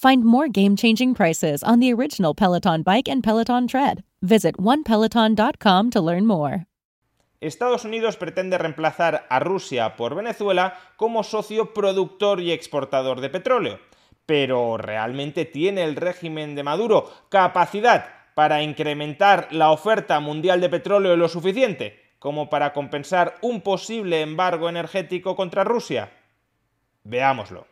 Find more game changing prices on the original Peloton Bike and Peloton Tread. Visit onepeloton.com to learn more. Estados Unidos pretende reemplazar a Rusia por Venezuela como socio productor y exportador de petróleo. Pero ¿realmente tiene el régimen de Maduro capacidad para incrementar la oferta mundial de petróleo lo suficiente como para compensar un posible embargo energético contra Rusia? Veámoslo.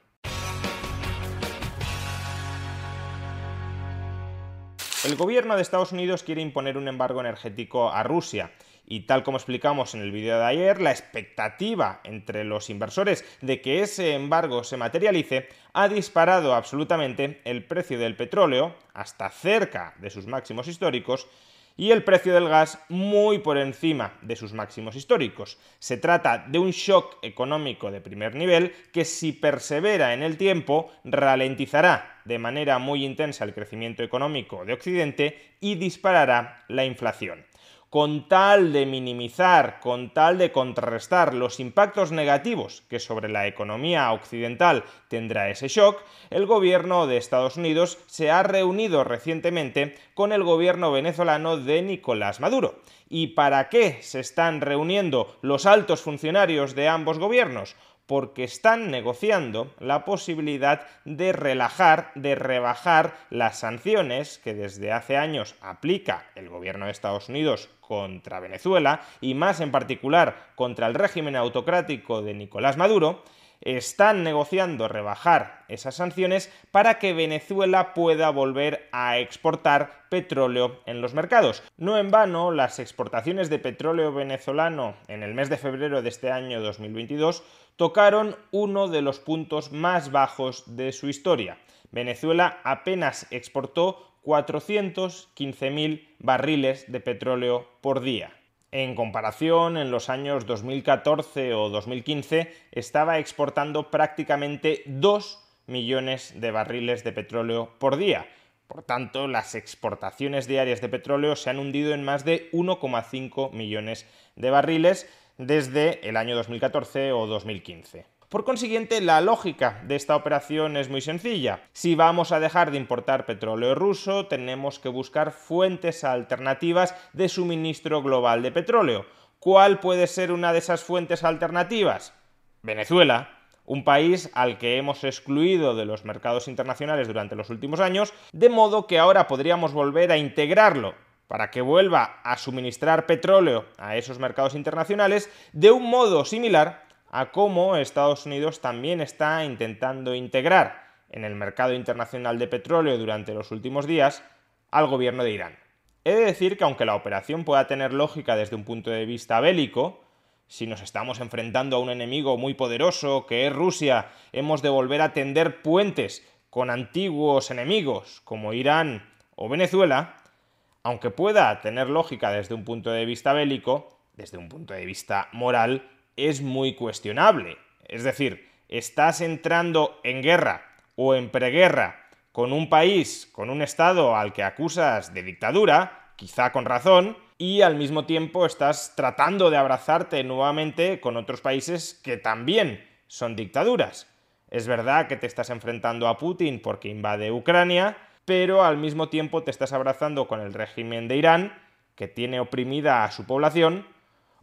El gobierno de Estados Unidos quiere imponer un embargo energético a Rusia. Y tal como explicamos en el vídeo de ayer, la expectativa entre los inversores de que ese embargo se materialice ha disparado absolutamente el precio del petróleo hasta cerca de sus máximos históricos y el precio del gas muy por encima de sus máximos históricos. Se trata de un shock económico de primer nivel que si persevera en el tiempo ralentizará de manera muy intensa el crecimiento económico de Occidente y disparará la inflación con tal de minimizar, con tal de contrarrestar los impactos negativos que sobre la economía occidental tendrá ese shock, el gobierno de Estados Unidos se ha reunido recientemente con el gobierno venezolano de Nicolás Maduro. ¿Y para qué se están reuniendo los altos funcionarios de ambos gobiernos? Porque están negociando la posibilidad de relajar, de rebajar las sanciones que desde hace años aplica el gobierno de Estados Unidos contra Venezuela y más en particular contra el régimen autocrático de Nicolás Maduro, están negociando rebajar esas sanciones para que Venezuela pueda volver a exportar petróleo en los mercados. No en vano, las exportaciones de petróleo venezolano en el mes de febrero de este año 2022 tocaron uno de los puntos más bajos de su historia. Venezuela apenas exportó 415.000 barriles de petróleo por día. En comparación, en los años 2014 o 2015 estaba exportando prácticamente 2 millones de barriles de petróleo por día. Por tanto, las exportaciones diarias de petróleo se han hundido en más de 1,5 millones de barriles desde el año 2014 o 2015. Por consiguiente, la lógica de esta operación es muy sencilla. Si vamos a dejar de importar petróleo ruso, tenemos que buscar fuentes alternativas de suministro global de petróleo. ¿Cuál puede ser una de esas fuentes alternativas? Venezuela, un país al que hemos excluido de los mercados internacionales durante los últimos años, de modo que ahora podríamos volver a integrarlo para que vuelva a suministrar petróleo a esos mercados internacionales de un modo similar a cómo Estados Unidos también está intentando integrar en el mercado internacional de petróleo durante los últimos días al gobierno de Irán. He de decir que aunque la operación pueda tener lógica desde un punto de vista bélico, si nos estamos enfrentando a un enemigo muy poderoso que es Rusia, hemos de volver a tender puentes con antiguos enemigos como Irán o Venezuela, aunque pueda tener lógica desde un punto de vista bélico, desde un punto de vista moral, es muy cuestionable. Es decir, estás entrando en guerra o en preguerra con un país, con un Estado al que acusas de dictadura, quizá con razón, y al mismo tiempo estás tratando de abrazarte nuevamente con otros países que también son dictaduras. Es verdad que te estás enfrentando a Putin porque invade Ucrania, pero al mismo tiempo te estás abrazando con el régimen de Irán, que tiene oprimida a su población,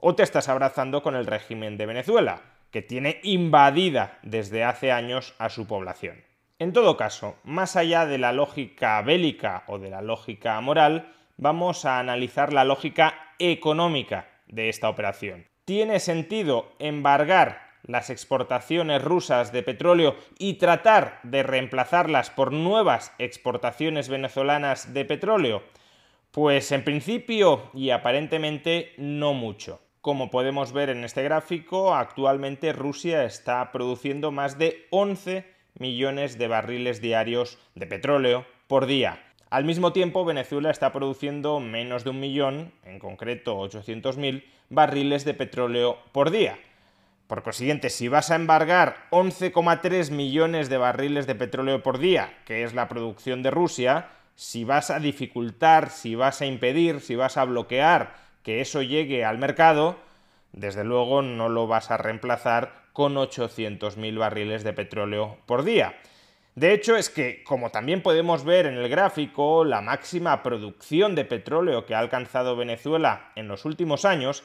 o te estás abrazando con el régimen de Venezuela, que tiene invadida desde hace años a su población. En todo caso, más allá de la lógica bélica o de la lógica moral, vamos a analizar la lógica económica de esta operación. ¿Tiene sentido embargar las exportaciones rusas de petróleo y tratar de reemplazarlas por nuevas exportaciones venezolanas de petróleo? Pues en principio y aparentemente no mucho. Como podemos ver en este gráfico, actualmente Rusia está produciendo más de 11 millones de barriles diarios de petróleo por día. Al mismo tiempo, Venezuela está produciendo menos de un millón, en concreto 800.000, barriles de petróleo por día. Por consiguiente, si vas a embargar 11,3 millones de barriles de petróleo por día, que es la producción de Rusia, si vas a dificultar, si vas a impedir, si vas a bloquear que eso llegue al mercado, desde luego no lo vas a reemplazar con 800.000 barriles de petróleo por día. De hecho, es que, como también podemos ver en el gráfico, la máxima producción de petróleo que ha alcanzado Venezuela en los últimos años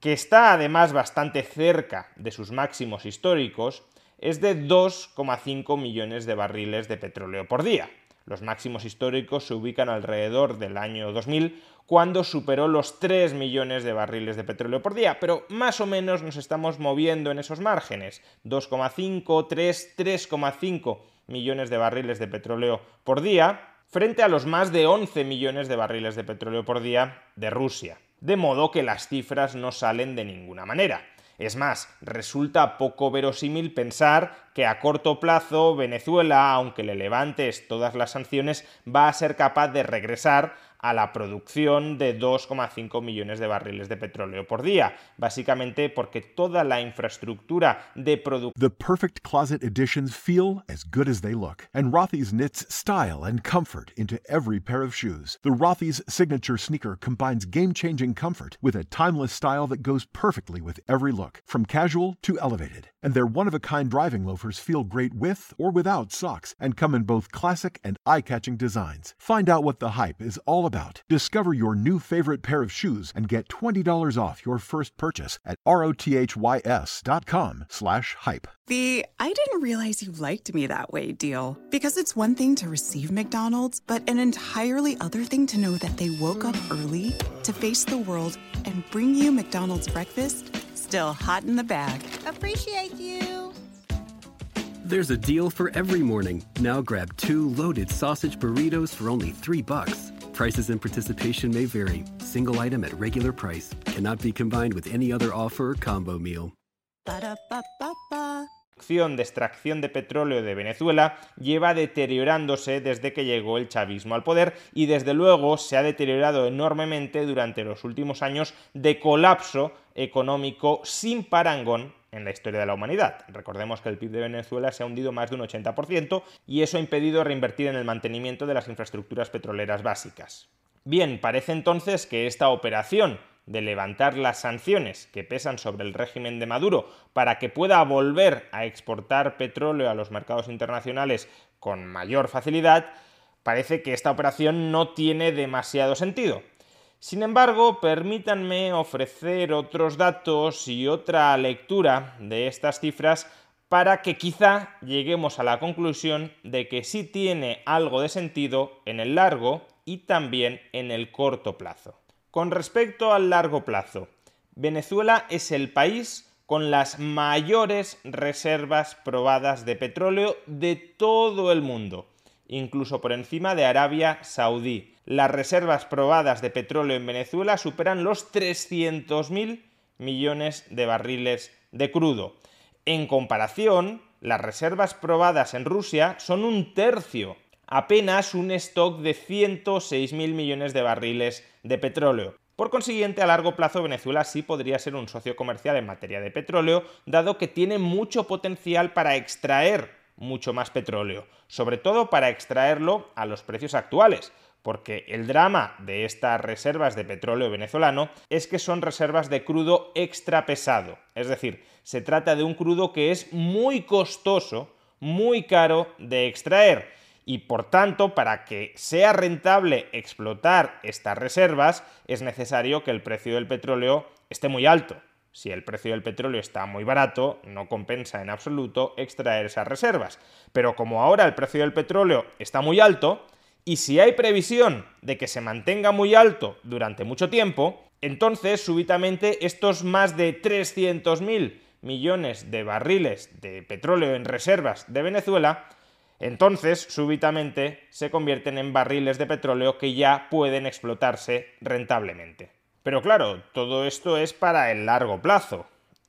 que está además bastante cerca de sus máximos históricos, es de 2,5 millones de barriles de petróleo por día. Los máximos históricos se ubican alrededor del año 2000, cuando superó los 3 millones de barriles de petróleo por día, pero más o menos nos estamos moviendo en esos márgenes. 2,5, 3, 3,5 millones de barriles de petróleo por día, frente a los más de 11 millones de barriles de petróleo por día de Rusia de modo que las cifras no salen de ninguna manera. Es más, resulta poco verosímil pensar que a corto plazo Venezuela, aunque le levantes todas las sanciones, va a ser capaz de regresar a la producción de 2,5 millones de barriles de petróleo por día, básicamente porque toda la infraestructura de producción The perfect closet additions feel as good as they look, and Rothy's knits style and comfort into every pair of shoes. The Rothy's signature sneaker combines game-changing comfort with a timeless style that goes perfectly with every look, from casual to elevated. And their one-of-a-kind driving loafers feel great with or without socks and come in both classic and eye-catching designs. Find out what the hype is all about. Discover your new favorite pair of shoes and get $20 off your first purchase at rothys.com slash hype. The I didn't realize you liked me that way deal. Because it's one thing to receive McDonald's, but an entirely other thing to know that they woke up early to face the world and bring you McDonald's breakfast still hot in the bag. Appreciate you. There's a deal for every morning. Now grab two loaded sausage burritos for only three bucks. Prices and participation may vary. Single item at regular price cannot be combined with any other offer or combo meal. Ba-da-ba-ba-ba. de extracción de petróleo de Venezuela lleva deteriorándose desde que llegó el chavismo al poder y desde luego se ha deteriorado enormemente durante los últimos años de colapso económico sin parangón en la historia de la humanidad. Recordemos que el PIB de Venezuela se ha hundido más de un 80% y eso ha impedido reinvertir en el mantenimiento de las infraestructuras petroleras básicas. Bien, parece entonces que esta operación de levantar las sanciones que pesan sobre el régimen de Maduro para que pueda volver a exportar petróleo a los mercados internacionales con mayor facilidad, parece que esta operación no tiene demasiado sentido. Sin embargo, permítanme ofrecer otros datos y otra lectura de estas cifras para que quizá lleguemos a la conclusión de que sí tiene algo de sentido en el largo y también en el corto plazo. Con respecto al largo plazo, Venezuela es el país con las mayores reservas probadas de petróleo de todo el mundo incluso por encima de Arabia Saudí. Las reservas probadas de petróleo en Venezuela superan los 300.000 millones de barriles de crudo. En comparación, las reservas probadas en Rusia son un tercio, apenas un stock de 106.000 millones de barriles de petróleo. Por consiguiente, a largo plazo Venezuela sí podría ser un socio comercial en materia de petróleo, dado que tiene mucho potencial para extraer mucho más petróleo, sobre todo para extraerlo a los precios actuales, porque el drama de estas reservas de petróleo venezolano es que son reservas de crudo extra pesado, es decir, se trata de un crudo que es muy costoso, muy caro de extraer, y por tanto, para que sea rentable explotar estas reservas, es necesario que el precio del petróleo esté muy alto. Si el precio del petróleo está muy barato, no compensa en absoluto extraer esas reservas. Pero como ahora el precio del petróleo está muy alto, y si hay previsión de que se mantenga muy alto durante mucho tiempo, entonces súbitamente estos más de 300.000 millones de barriles de petróleo en reservas de Venezuela entonces, súbitamente, se convierten en barriles de petróleo que ya pueden explotarse rentablemente. Pero claro, todo esto es para el largo plazo.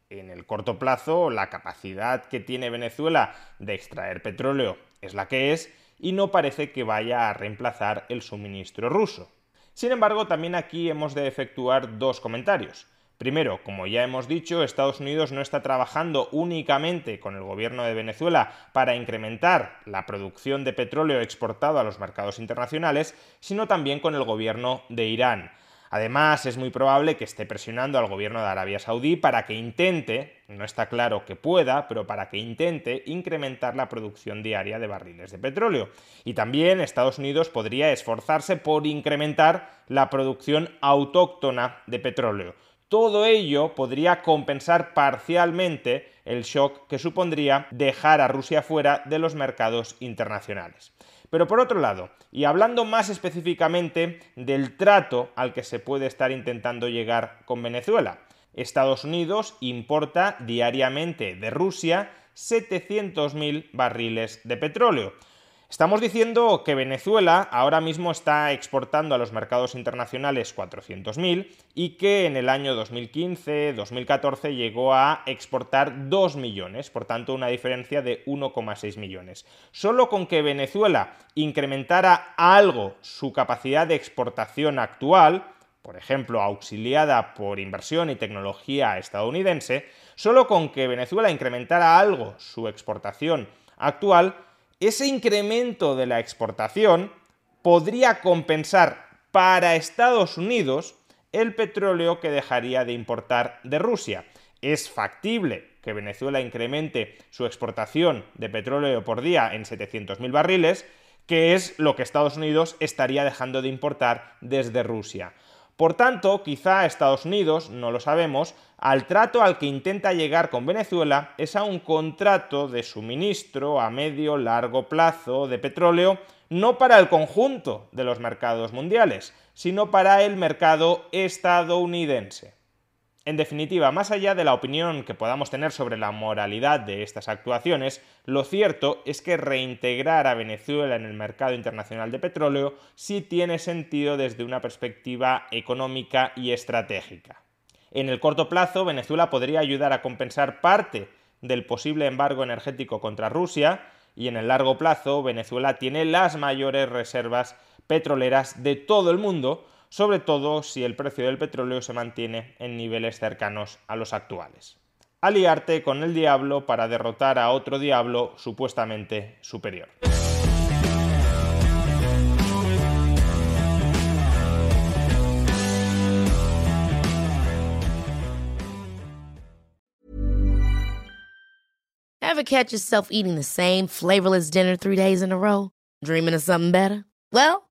En el corto plazo, la capacidad que tiene Venezuela de extraer petróleo es la que es y no parece que vaya a reemplazar el suministro ruso. Sin embargo, también aquí hemos de efectuar dos comentarios. Primero, como ya hemos dicho, Estados Unidos no está trabajando únicamente con el gobierno de Venezuela para incrementar la producción de petróleo exportado a los mercados internacionales, sino también con el gobierno de Irán. Además, es muy probable que esté presionando al gobierno de Arabia Saudí para que intente, no está claro que pueda, pero para que intente incrementar la producción diaria de barriles de petróleo. Y también Estados Unidos podría esforzarse por incrementar la producción autóctona de petróleo. Todo ello podría compensar parcialmente el shock que supondría dejar a Rusia fuera de los mercados internacionales. Pero por otro lado, y hablando más específicamente del trato al que se puede estar intentando llegar con Venezuela, Estados Unidos importa diariamente de Rusia 700.000 barriles de petróleo, Estamos diciendo que Venezuela ahora mismo está exportando a los mercados internacionales 400.000 y que en el año 2015-2014 llegó a exportar 2 millones, por tanto una diferencia de 1,6 millones. Solo con que Venezuela incrementara algo su capacidad de exportación actual, por ejemplo, auxiliada por inversión y tecnología estadounidense, solo con que Venezuela incrementara algo su exportación actual, ese incremento de la exportación podría compensar para Estados Unidos el petróleo que dejaría de importar de Rusia. Es factible que Venezuela incremente su exportación de petróleo por día en 700.000 barriles, que es lo que Estados Unidos estaría dejando de importar desde Rusia. Por tanto, quizá Estados Unidos, no lo sabemos, al trato al que intenta llegar con Venezuela es a un contrato de suministro a medio largo plazo de petróleo, no para el conjunto de los mercados mundiales, sino para el mercado estadounidense. En definitiva, más allá de la opinión que podamos tener sobre la moralidad de estas actuaciones, lo cierto es que reintegrar a Venezuela en el mercado internacional de petróleo sí tiene sentido desde una perspectiva económica y estratégica. En el corto plazo, Venezuela podría ayudar a compensar parte del posible embargo energético contra Rusia, y en el largo plazo, Venezuela tiene las mayores reservas petroleras de todo el mundo, sobre todo si el precio del petróleo se mantiene en niveles cercanos a los actuales. Aliarte con el diablo para derrotar a otro diablo supuestamente superior. Ever catch yourself eating the same flavorless dinner three days in a row? Dreaming of something better? Well,